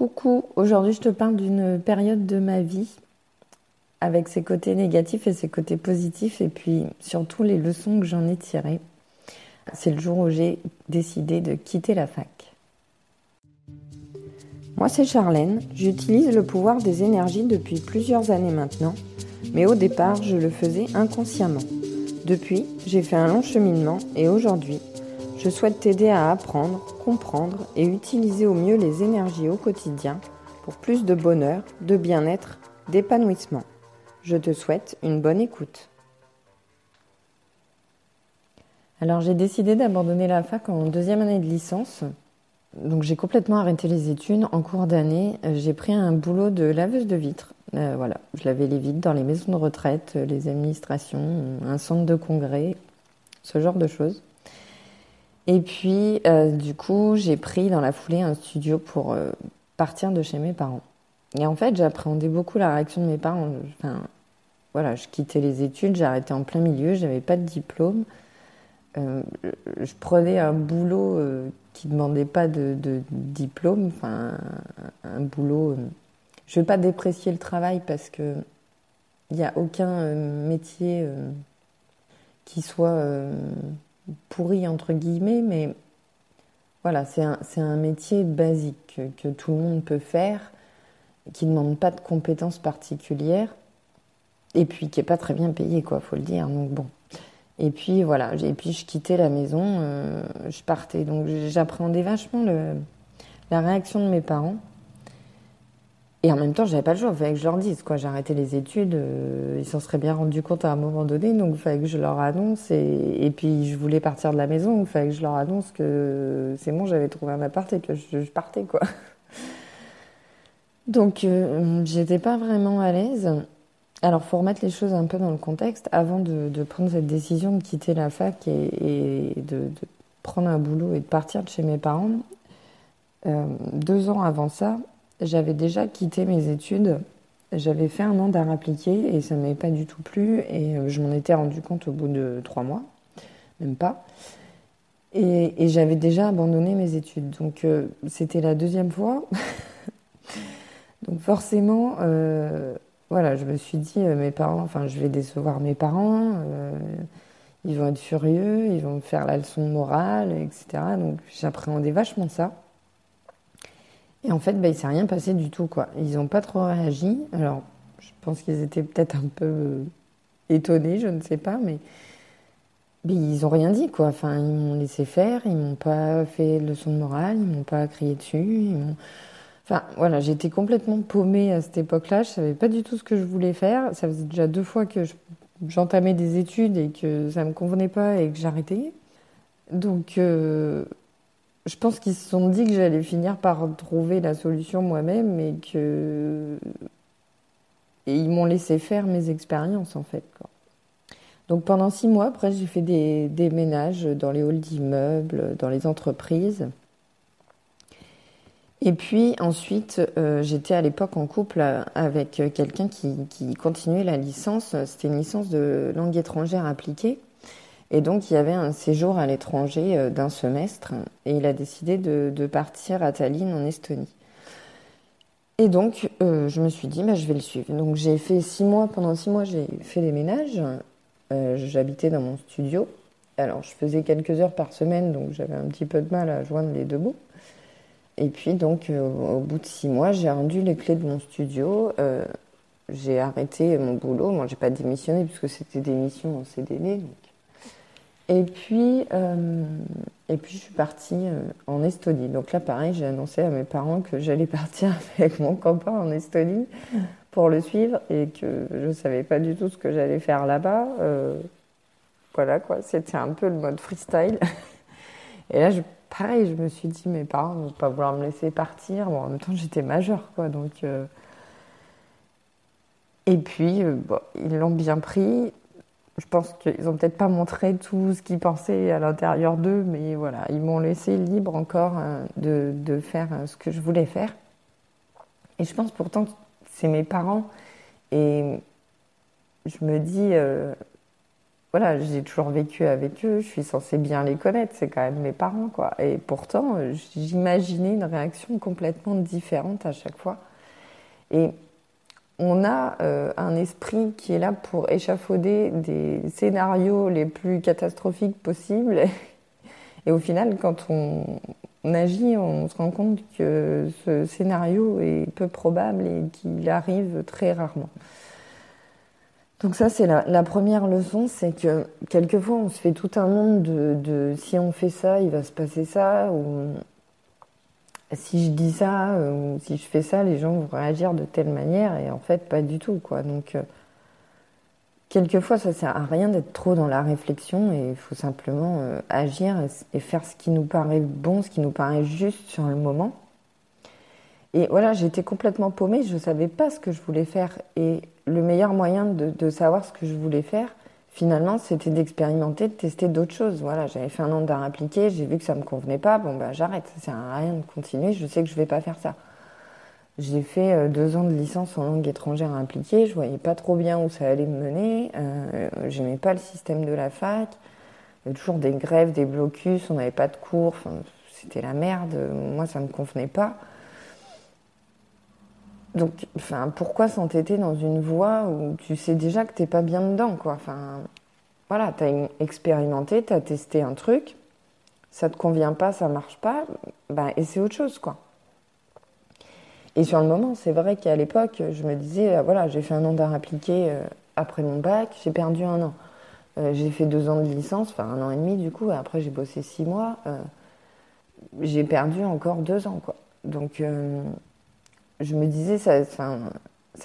Coucou, aujourd'hui je te parle d'une période de ma vie avec ses côtés négatifs et ses côtés positifs et puis surtout les leçons que j'en ai tirées. C'est le jour où j'ai décidé de quitter la fac. Moi c'est Charlène, j'utilise le pouvoir des énergies depuis plusieurs années maintenant, mais au départ je le faisais inconsciemment. Depuis, j'ai fait un long cheminement et aujourd'hui, je souhaite t'aider à apprendre, comprendre et utiliser au mieux les énergies au quotidien pour plus de bonheur, de bien-être, d'épanouissement. Je te souhaite une bonne écoute. Alors j'ai décidé d'abandonner la fac en deuxième année de licence. Donc j'ai complètement arrêté les études. En cours d'année, j'ai pris un boulot de laveuse de vitres. Euh, voilà, je lavais les vitres dans les maisons de retraite, les administrations, un centre de congrès, ce genre de choses. Et puis, euh, du coup, j'ai pris dans la foulée un studio pour euh, partir de chez mes parents. Et en fait, j'appréhendais beaucoup la réaction de mes parents. Enfin, voilà, je quittais les études, j'arrêtais en plein milieu, j'avais pas de diplôme. Euh, je prenais un boulot qui demandait pas de, diplôme, enfin, un, boulot. je vais pas déprécier le travail parce que il n'y a aucun métier qui soit pourri entre guillemets, mais voilà, c'est un, un, métier basique que, tout le monde peut faire, qui ne demande pas de compétences particulières, et puis qui n'est pas très bien payé, quoi, faut le dire. Donc bon. Et puis voilà, et puis je quittais la maison, euh, je partais. Donc j'appréhendais vachement le, la réaction de mes parents. Et en même temps, j'avais pas le choix, il fallait que je leur dise. Quoi. J'ai arrêté les études, euh, ils s'en seraient bien rendus compte à un moment donné, donc il fallait que je leur annonce. Et, puis, je voulais partir de la maison, il fallait que je leur annonce que c'est bon, j'avais trouvé un appart et que je, partais. quoi. Donc, euh, j'étais pas vraiment à l'aise. Alors, faut remettre les choses un peu dans le contexte. Avant de, prendre cette décision de quitter la fac et, de, de, prendre un boulot et de partir de chez mes parents, euh, deux ans avant ça, j'avais déjà quitté mes études. J'avais fait un an d'art appliqué et ça ne m'avait pas du tout plu. Et euh, je m'en étais rendu compte au bout de trois mois, même pas. Et, j'avais déjà abandonné mes études. Donc euh, c'était la deuxième fois. Donc forcément, euh, voilà, je me suis dit, mes parents, enfin, je vais décevoir mes parents. ils vont être furieux, ils vont me faire la leçon morale, etc. Donc j'appréhendais vachement ça. Et en fait, bah, il ne s'est rien passé du tout. Quoi. Ils n'ont pas trop réagi. Alors, je pense qu'ils étaient peut-être un peu euh, étonnés, je ne sais pas, mais, ils n'ont rien dit. Quoi. Enfin, ils m'ont laissé faire, ils m'ont pas fait leçon de morale, ils m'ont pas crié dessus. Enfin, voilà, j'étais complètement paumée à cette époque-là. Je savais pas du tout ce que je voulais faire. Ça faisait déjà deux fois que j'entamais des études et que ça me convenait pas et que j'arrêtais. Donc, euh, je pense qu'ils se sont dit que j'allais finir par trouver la solution moi-même et que ils m'ont laissé faire mes expériences en fait. Donc pendant six mois, après j'ai fait des, ménages dans les halls d'immeubles, dans les entreprises. Et puis ensuite, euh, j'étais à l'époque en couple avec quelqu'un qui, qui continuait la licence. C'était une licence de langue étrangère appliquée. Et donc, il y avait un séjour à l'étranger euh, d'un semestre et il a décidé de, partir à Tallinn en Estonie. Et donc, euh, je me suis dit, bah, je vais le suivre. Donc, j'ai fait six mois, pendant six mois, j'ai fait des ménages. Euh, j'habitais dans mon studio. Alors, je faisais quelques heures par semaine, donc j'avais un petit peu de mal à joindre les deux bouts. Et puis, donc, au bout de six mois, j'ai rendu les clés de mon studio. j'ai arrêté mon boulot. Moi, j'ai pas démissionné puisque c'était des missions en CDD. Et puis, euh, et puis je suis partie euh, en Estonie. Donc là, pareil, j'ai annoncé à mes parents que j'allais partir avec mon copain en Estonie pour le suivre et que je ne savais pas du tout ce que j'allais faire là-bas. Euh, voilà quoi, c'était un peu le mode freestyle. Et là, je, pareil, je me suis dit, mes parents ne vont pas vouloir me laisser partir. Bon, en même temps, j'étais majeure, quoi. Donc, Et puis, ils l'ont bien pris je pense qu'ils n'ont peut-être pas montré tout ce qu'ils pensaient à l'intérieur d'eux, mais voilà, ils m'ont laissé libre encore euh, de, faire euh, ce que je voulais faire. Et je pense pourtant que c'est mes parents. Et je me dis, euh, voilà, j'ai toujours vécu avec eux, je suis censée bien les connaître, c'est quand même mes parents, quoi. Et pourtant, j'imaginais une réaction complètement différente à chaque fois. Et on a euh, un esprit qui est là pour échafauder des scénarios les plus catastrophiques possibles. Et au final, quand on, agit, on se rend compte que ce scénario est peu probable et qu'il arrive très rarement. Donc ça, c'est la, première leçon, c'est que quelquefois, on se fait tout un monde de, si on fait ça, il va se passer ça, ou si je dis ça, ou si je fais ça, les gens vont réagir de telle manière, et en fait, pas du tout, quoi. Donc, euh, quelquefois, ça sert à rien d'être trop dans la réflexion, et il faut simplement euh, agir et faire ce qui nous paraît bon, ce qui nous paraît juste sur le moment. Et voilà, j'étais complètement paumée, je ne savais pas ce que je voulais faire. Et le meilleur moyen de, savoir ce que je voulais faire, finalement, c'était d'expérimenter, de tester d'autres choses. Voilà, j'avais fait un an d'art appliqué, j'ai vu que ça ne me convenait pas, bon bah j'arrête, ça sert à rien de continuer, je sais que je ne vais pas faire ça. J'ai fait euh, deux ans de licence en langue étrangère appliquée, je voyais pas trop bien où ça allait me mener, euh, j'aimais pas le système de la fac, il y avait toujours des grèves, des blocus, on n'avait pas de cours, c'était la merde, moi ça me convenait pas. Donc, enfin, pourquoi s'entêter dans une voie où tu sais déjà que t'es pas bien dedans, quoi? Enfin, voilà, t'as expérimenté, t'as testé un truc, ça te convient pas, ça marche pas, bah, et c'est autre chose, quoi. Et sur le moment, c'est vrai qu'à l'époque, je me disais, euh, voilà, j'ai fait un an d'art appliqué euh, après mon bac, j'ai perdu un an. Euh, j'ai fait deux ans de licence, enfin un an et demi du coup, et après j'ai bossé six mois. j'ai perdu encore deux ans, quoi. Donc, je me disais, ça,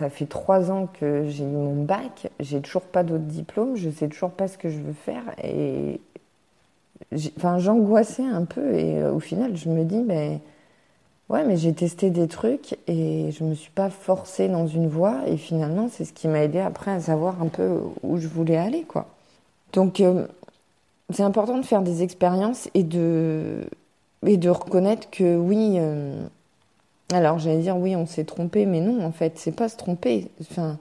fait trois ans que j'ai eu mon bac, j'ai toujours pas d'autre diplôme, je sais toujours pas ce que je veux faire et enfin, j'angoissais un peu et euh, au final, je me dis, mais ouais, mais j'ai testé des trucs et je me suis pas forcée dans une voie et finalement, c'est ce qui m'a aidé après à savoir un peu où je voulais aller, quoi. Donc, euh, c'est important de faire des expériences et de, et de reconnaître que oui, euh, alors j'allais dire oui, on s'est trompé, mais non, en fait, c'est pas se tromper. Enfin,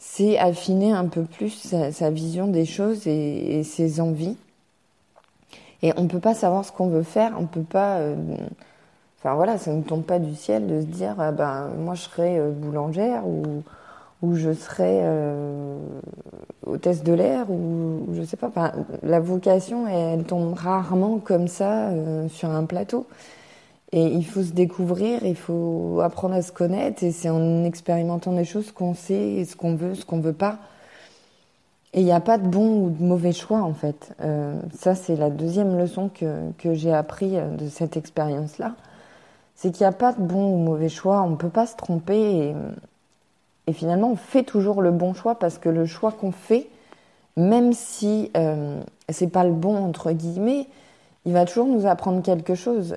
c'est affiner un peu plus sa, vision des choses et, ses envies. Et on peut pas savoir ce qu'on veut faire, on peut pas. Euh, enfin voilà, ça ne tombe pas du ciel de se dire ah ben moi je serai euh, boulangère ou ou je serai euh, hôtesse de l'air ou, je sais pas. La vocation elle, tombe rarement comme ça sur un plateau. Et il faut se découvrir, il faut apprendre à se connaître, et c'est en expérimentant des choses qu'on sait ce qu'on veut, ce qu'on veut pas. Et il n'y a pas de bon ou de mauvais choix en fait. Euh, ça, c'est la deuxième leçon que, que j'ai appris euh, de cette expérience-là. C'est qu'il n'y a pas de bon ou mauvais choix, on ne peut pas se tromper. Et, finalement, on fait toujours le bon choix parce que le choix qu'on fait, même si euh, c'est pas le bon entre guillemets, il va toujours nous apprendre quelque chose.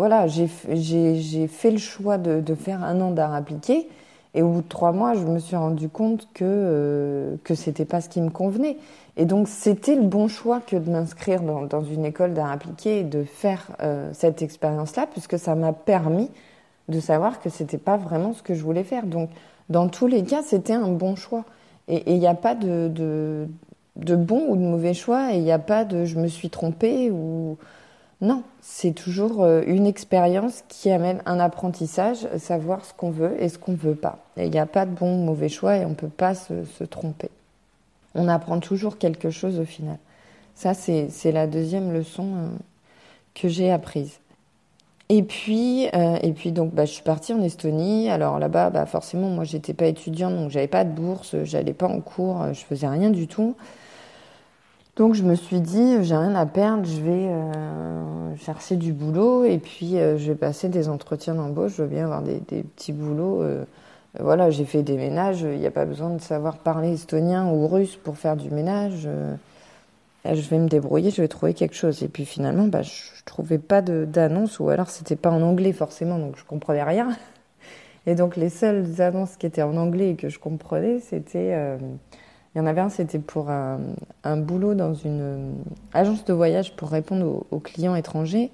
Voilà, j'ai fait le choix de, faire un an d'art appliqué. Et au bout de trois mois, je me suis rendu compte que, euh, que c'était pas ce qui me convenait. Et donc, c'était le bon choix que de m'inscrire dans, une école d'art appliqué et de faire euh, cette expérience-là, puisque ça m'a permis de savoir que c'était pas vraiment ce que je voulais faire. Donc, dans tous les cas, c'était un bon choix. Et il n'y a pas de, de, de, bon ou de mauvais choix, et il n'y a pas de je me suis trompée ou non, c'est toujours euh, une expérience qui amène un apprentissage, savoir ce qu'on veut et ce qu'on ne veut pas. Il n'y a pas de bon ou mauvais choix et on ne peut pas se, tromper. On apprend toujours quelque chose au final. Ça, c'est la deuxième leçon euh, que j'ai apprise. Et puis, euh, et puis donc, bah, je suis partie en Estonie. Alors là-bas, bah, forcément, moi, j'étais pas étudiante, donc j'avais pas de bourse, j'allais pas en cours, je faisais rien du tout. Donc je me suis dit, j'ai rien à perdre, je vais euh, chercher du boulot et puis euh, je vais passer des entretiens d'embauche, je veux bien avoir des, petits boulots. Euh, voilà, j'ai fait des ménages, il n'y a pas besoin de savoir parler estonien ou russe pour faire du ménage. je vais me débrouiller, je vais trouver quelque chose. Et puis finalement, bah, je, ne trouvais pas d'annonce ou alors c'était pas en anglais forcément, donc je comprenais rien. Et donc les seules annonces qui étaient en anglais et que je comprenais, c'était il y en avait un, c'était pour un, boulot dans une euh, agence de voyage pour répondre aux, clients étrangers.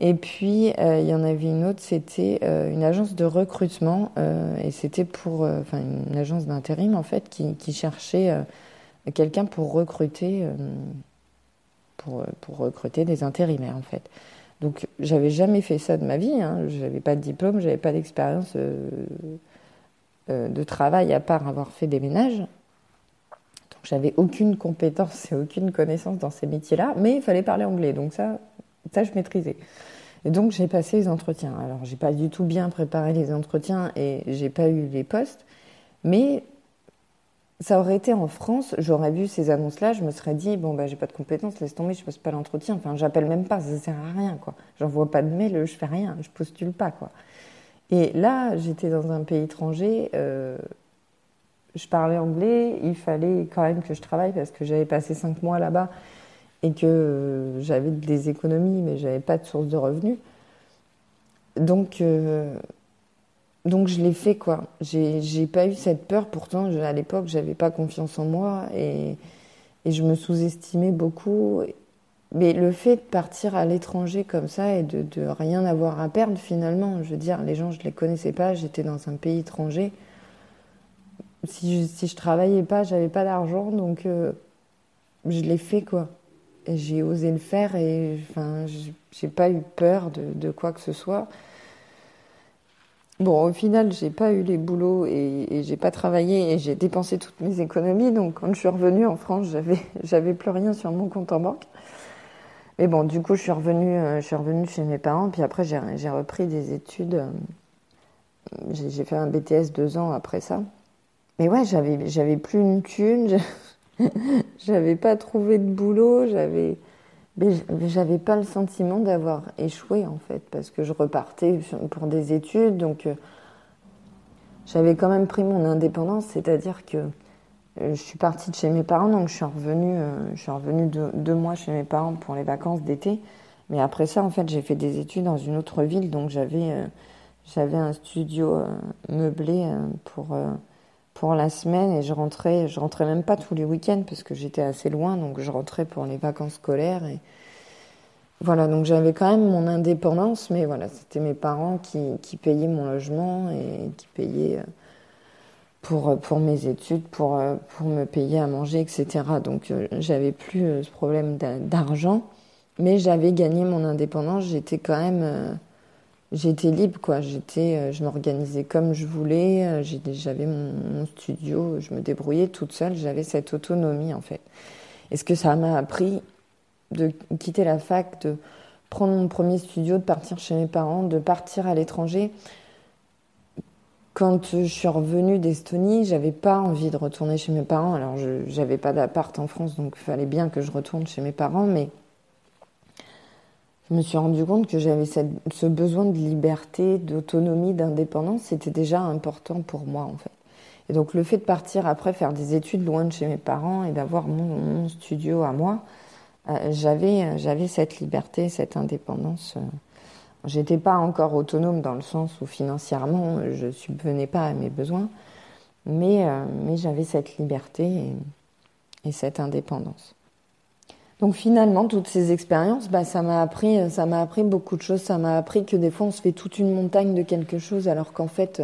Et puis, euh, il y en avait une autre, c'était euh, une agence de recrutement, et c'était pour, une agence d'intérim, en fait, qui, cherchait quelqu'un pour recruter, pour, recruter des intérimaires en fait. Donc j'avais jamais fait ça de ma vie, hein. j'avais pas de diplôme, j'avais pas d'expérience euh, euh, de travail à part avoir fait des ménages. J'avais aucune compétence et aucune connaissance dans ces métiers-là, mais il fallait parler anglais, donc ça, ça je maîtrisais. Et donc j'ai passé les entretiens. Alors j'ai pas du tout bien préparé les entretiens et j'ai pas eu les postes, mais ça aurait été en France, j'aurais vu ces annonces-là, je me serais dit, bon, bah, j'ai pas de compétences, laisse tomber, je passe pas l'entretien. Enfin, j'appelle même pas, ça sert à rien, quoi. J'envoie pas de mail, je fais rien, je postule pas, quoi. Et là, j'étais dans un pays étranger, euh, je parlais anglais, il fallait quand même que je travaille parce que j'avais passé cinq mois là-bas et que euh, j'avais des économies, mais j'avais pas de source de revenus. Donc, euh, donc je l'ai fait quoi. J'ai pas eu cette peur. Pourtant, à l'époque, j'avais pas confiance en moi et, et je me sous-estimais beaucoup. Mais le fait de partir à l'étranger comme ça et de, de, rien avoir à perdre finalement, je veux dire, les gens je les connaissais pas, j'étais dans un pays étranger. Si je, si travaillais pas, j'avais pas d'argent, donc euh, je l'ai fait quoi. Et j'ai osé le faire et enfin, j'ai pas eu peur de, quoi que ce soit. Bon, au final, j'ai pas eu les boulots et, et j'ai pas travaillé et j'ai dépensé toutes mes économies. Donc, quand je suis revenue en France, j'avais, plus rien sur mon compte en banque. Mais bon, du coup, je suis revenue, euh, je suis revenue chez mes parents. Puis après, j'ai, repris des études. Euh, j'ai fait un BTS deux ans après ça. Mais ouais, j'avais, j'avais plus une thune. J'avais pas trouvé de boulot. J'avais, j'avais pas le sentiment d'avoir échoué en fait, parce que je repartais pour des études, donc euh, j'avais quand même pris mon indépendance, c'est-à-dire que euh, je suis partie de chez mes parents, donc je suis revenue, euh, je suis revenue deux, mois chez mes parents pour les vacances d'été. Mais après ça, en fait, j'ai fait des études dans une autre ville, donc j'avais j'avais un studio meublé pour pour la semaine et je rentrais, je rentrais même pas tous les week-ends parce que j'étais assez loin, donc je rentrais pour les vacances scolaires et voilà, donc j'avais quand même mon indépendance, mais voilà, c'était mes parents qui, payaient mon logement et qui payaient euh, pour, pour mes études, pour, euh, pour me payer à manger, etc. Donc euh, j'avais plus ce problème d'argent, mais j'avais gagné mon indépendance, j'étais quand même j'étais libre quoi j'étais euh, je m'organisais comme je voulais euh, j'avais mon, studio je me débrouillais toute seule j'avais cette autonomie en fait et ce que ça m'a appris de quitter la fac de prendre mon premier studio de partir chez mes parents de partir à l'étranger quand je suis revenue d'Estonie, j'avais pas envie de retourner chez mes parents. Alors, je n'avais pas d'appart en France, donc il fallait bien que je retourne chez mes parents. Mais je me suis rendu compte que j'avais ce besoin de liberté, d'autonomie, d'indépendance, c'était déjà important pour moi en fait. Et donc le fait de partir après faire des études loin de chez mes parents et d'avoir mon, studio à moi, euh, j'avais j'avais cette liberté, cette indépendance. Euh. J'étais pas encore autonome dans le sens où financièrement je subvenais pas à mes besoins, mais euh, mais j'avais cette liberté et cette indépendance. Donc finalement, toutes ces expériences, bah, ça m'a appris, ça m'a appris beaucoup de choses. Ça m'a appris que des fois, on se fait toute une montagne de quelque chose, alors qu'en fait,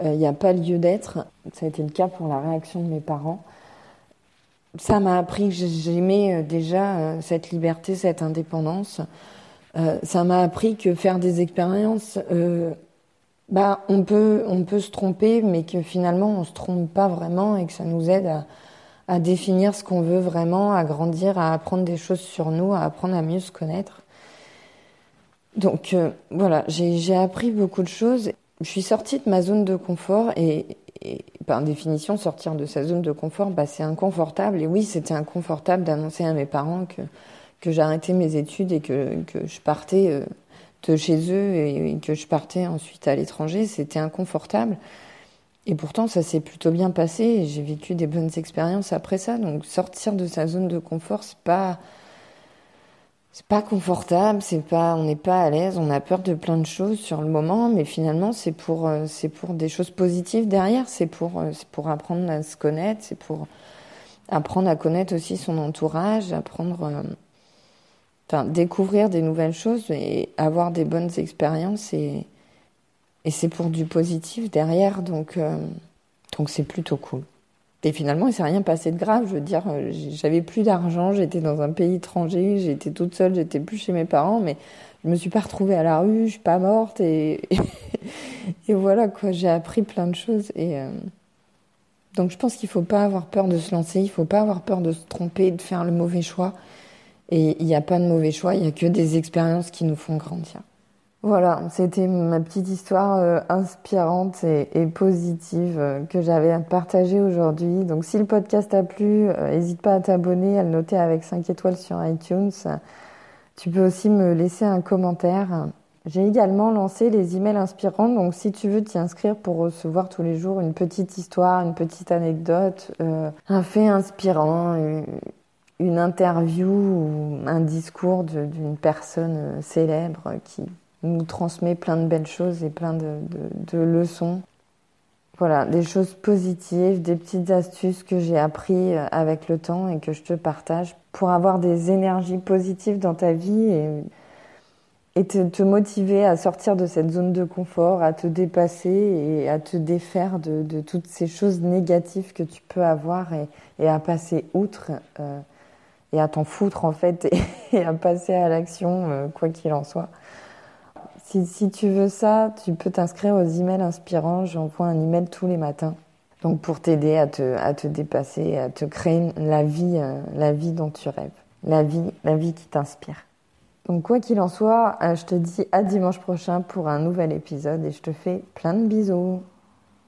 euh, il n'y a pas lieu d'être. Ça a été le cas pour la réaction de mes parents. Ça m'a appris que j'aimais euh, déjà euh, cette liberté, cette indépendance. ça m'a appris que faire des expériences, bah, on peut, on peut se tromper, mais que finalement, on se trompe pas vraiment et que ça nous aide à à définir ce qu'on veut vraiment, à grandir, à apprendre des choses sur nous, à apprendre à mieux se connaître. Donc euh, voilà, j'ai appris beaucoup de choses. Je suis sortie de ma zone de confort et, par définition, sortir de sa zone de confort, bah, c'est inconfortable. Et oui, c'était inconfortable d'annoncer à mes parents que, que j'arrêtais mes études et que, que je partais euh, de chez eux et que je partais ensuite à l'étranger. C'était inconfortable. Et pourtant, ça s'est plutôt bien passé et j'ai vécu des bonnes expériences après ça. Donc, sortir de sa zone de confort, c'est pas, c'est pas confortable, c'est pas, on n'est pas à l'aise, on a peur de plein de choses sur le moment, mais finalement, c'est pour, euh, c'est pour des choses positives derrière, c'est pour, euh, c'est pour apprendre à se connaître, c'est pour apprendre à connaître aussi son entourage, apprendre, euh, enfin, découvrir des nouvelles choses et avoir des bonnes expériences et, et c'est pour du positif derrière, donc euh, donc c'est plutôt cool. Et finalement, il s'est rien passé de grave. Je veux dire, euh, j'avais plus d'argent, j'étais dans un pays étranger, j'étais toute seule, j'étais plus chez mes parents, mais je me suis pas retrouvée à la rue, je suis pas morte et, et voilà quoi. J'ai appris plein de choses et euh, donc je pense qu'il faut pas avoir peur de se lancer, il faut pas avoir peur de se tromper, de faire le mauvais choix. Et il n'y a pas de mauvais choix, il y a que des expériences qui nous font grandir. Voilà, c'était ma petite histoire euh, inspirante et, positive euh, que j'avais à partager aujourd'hui. Donc si le podcast a plu, n'hésite pas à t'abonner, à le noter avec 5 étoiles sur iTunes. Tu peux aussi me laisser un commentaire. J'ai également lancé les emails inspirants, donc si tu veux t'y inscrire pour recevoir tous les jours une petite histoire, une petite anecdote, euh, un fait inspirant, une, interview ou un discours d'une personne célèbre qui nous transmet plein de belles choses et plein de leçons. Voilà, des choses positives, des petites astuces que j'ai appris euh, avec le temps et que je te partage pour avoir des énergies positives dans ta vie et, te, motiver à sortir de cette zone de confort, à te dépasser et à te défaire de, toutes ces choses négatives que tu peux avoir et, à passer outre euh, et à t'en foutre en fait et, à passer à l'action euh, quoi qu'il en soit. Si, tu veux ça, tu peux t'inscrire aux emails inspirants. J'envoie un email tous les matins. Donc pour t'aider à te, à te dépasser, à te créer la vie, euh, la vie dont tu rêves. La vie, la vie qui t'inspire. Donc quoi qu'il en soit, euh, je te dis à dimanche prochain pour un nouvel épisode et je te fais plein de bisous.